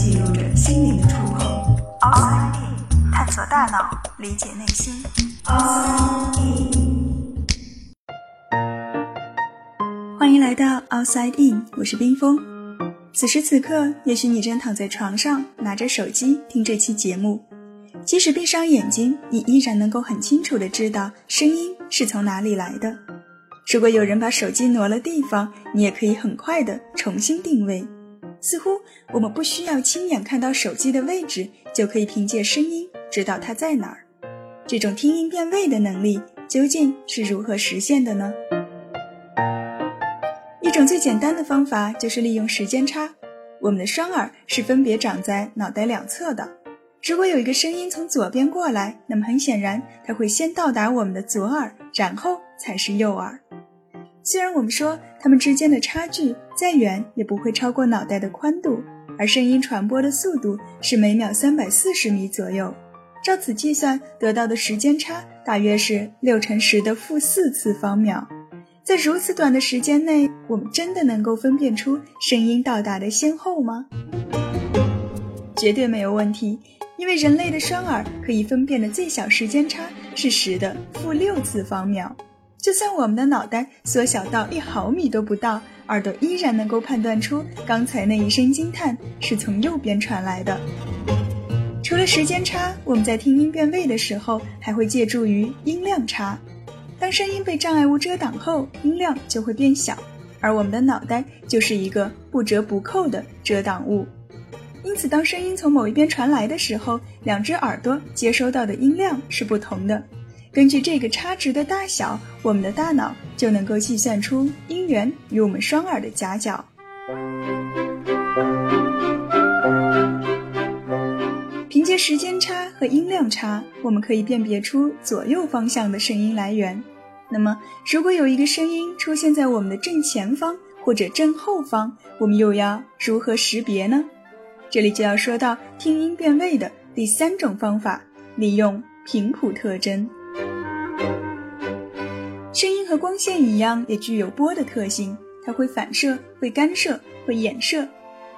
记录着心灵的触碰。Outside In，探索大脑，理解内心。Outside In，欢迎来到 Outside In，我是冰峰。此时此刻，也许你正躺在床上，拿着手机听这期节目。即使闭上眼睛，你依然能够很清楚的知道声音是从哪里来的。如果有人把手机挪了地方，你也可以很快的重新定位。似乎我们不需要亲眼看到手机的位置，就可以凭借声音知道它在哪儿。这种听音辨位的能力究竟是如何实现的呢？一种最简单的方法就是利用时间差。我们的双耳是分别长在脑袋两侧的。如果有一个声音从左边过来，那么很显然，它会先到达我们的左耳，然后才是右耳。虽然我们说它们之间的差距再远也不会超过脑袋的宽度，而声音传播的速度是每秒三百四十米左右，照此计算得到的时间差大约是六乘十的负四次方秒。在如此短的时间内，我们真的能够分辨出声音到达的先后吗？绝对没有问题，因为人类的双耳可以分辨的最小时间差是十的负六次方秒。就算我们的脑袋缩小到一毫米都不到，耳朵依然能够判断出刚才那一声惊叹是从右边传来的。除了时间差，我们在听音辨位的时候还会借助于音量差。当声音被障碍物遮挡后，音量就会变小，而我们的脑袋就是一个不折不扣的遮挡物。因此，当声音从某一边传来的时候，两只耳朵接收到的音量是不同的。根据这个差值的大小，我们的大脑就能够计算出音源与我们双耳的夹角。凭借时间差和音量差，我们可以辨别出左右方向的声音来源。那么，如果有一个声音出现在我们的正前方或者正后方，我们又要如何识别呢？这里就要说到听音辨位的第三种方法，利用频谱特征。声音和光线一样，也具有波的特性，它会反射、会干涉、会衍射。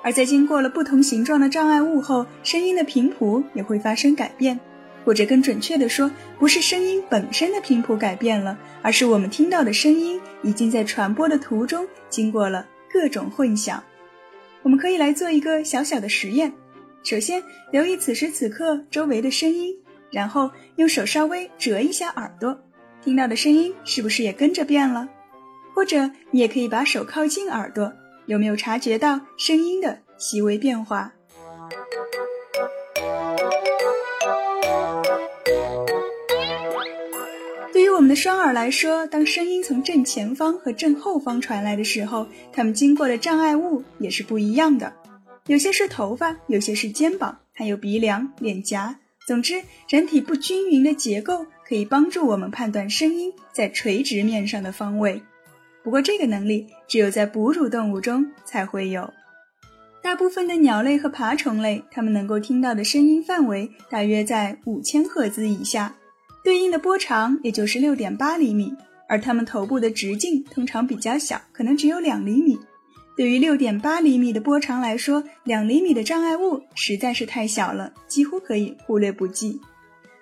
而在经过了不同形状的障碍物后，声音的频谱也会发生改变，或者更准确的说，不是声音本身的频谱改变了，而是我们听到的声音已经在传播的途中经过了各种混响。我们可以来做一个小小的实验，首先留意此时此刻周围的声音，然后用手稍微折一下耳朵。听到的声音是不是也跟着变了？或者你也可以把手靠近耳朵，有没有察觉到声音的细微变化？对于我们的双耳来说，当声音从正前方和正后方传来的时候，它们经过的障碍物也是不一样的。有些是头发，有些是肩膀，还有鼻梁、脸颊。总之，人体不均匀的结构。可以帮助我们判断声音在垂直面上的方位，不过这个能力只有在哺乳动物中才会有。大部分的鸟类和爬虫类，它们能够听到的声音范围大约在五千赫兹以下，对应的波长也就是六点八厘米，而它们头部的直径通常比较小，可能只有两厘米。对于六点八厘米的波长来说，两厘米的障碍物实在是太小了，几乎可以忽略不计。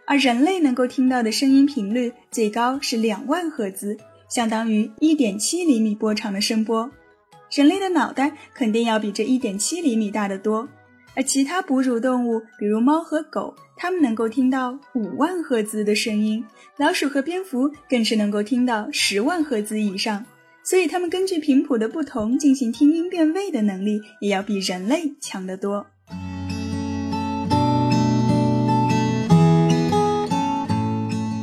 而人类能够听到的声音频率最高是两万赫兹，相当于一点七厘米波长的声波。人类的脑袋肯定要比这一点七厘米大得多。而其他哺乳动物，比如猫和狗，它们能够听到五万赫兹的声音，老鼠和蝙蝠更是能够听到十万赫兹以上。所以，它们根据频谱的不同进行听音辨位的能力，也要比人类强得多。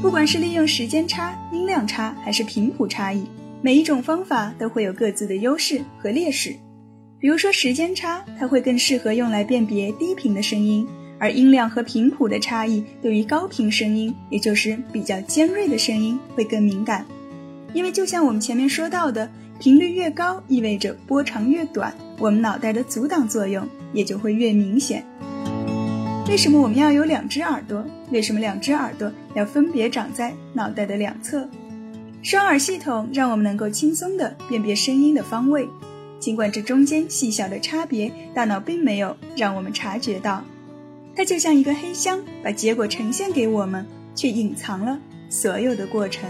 不管是利用时间差、音量差，还是频谱差异，每一种方法都会有各自的优势和劣势。比如说时间差，它会更适合用来辨别低频的声音；而音量和频谱的差异，对于高频声音，也就是比较尖锐的声音会更敏感。因为就像我们前面说到的频率越高意味着波长越短我们脑袋的阻挡作用也就会越明显。为什么我们要有两只耳朵？为什么两只耳朵要分别长在脑袋的两侧？双耳系统让我们能够轻松地辨别声音的方位尽管这中间细小的差别大脑并没有让我们察觉到。它就像一个黑箱把结果呈现给我们却隐藏了所有的过程。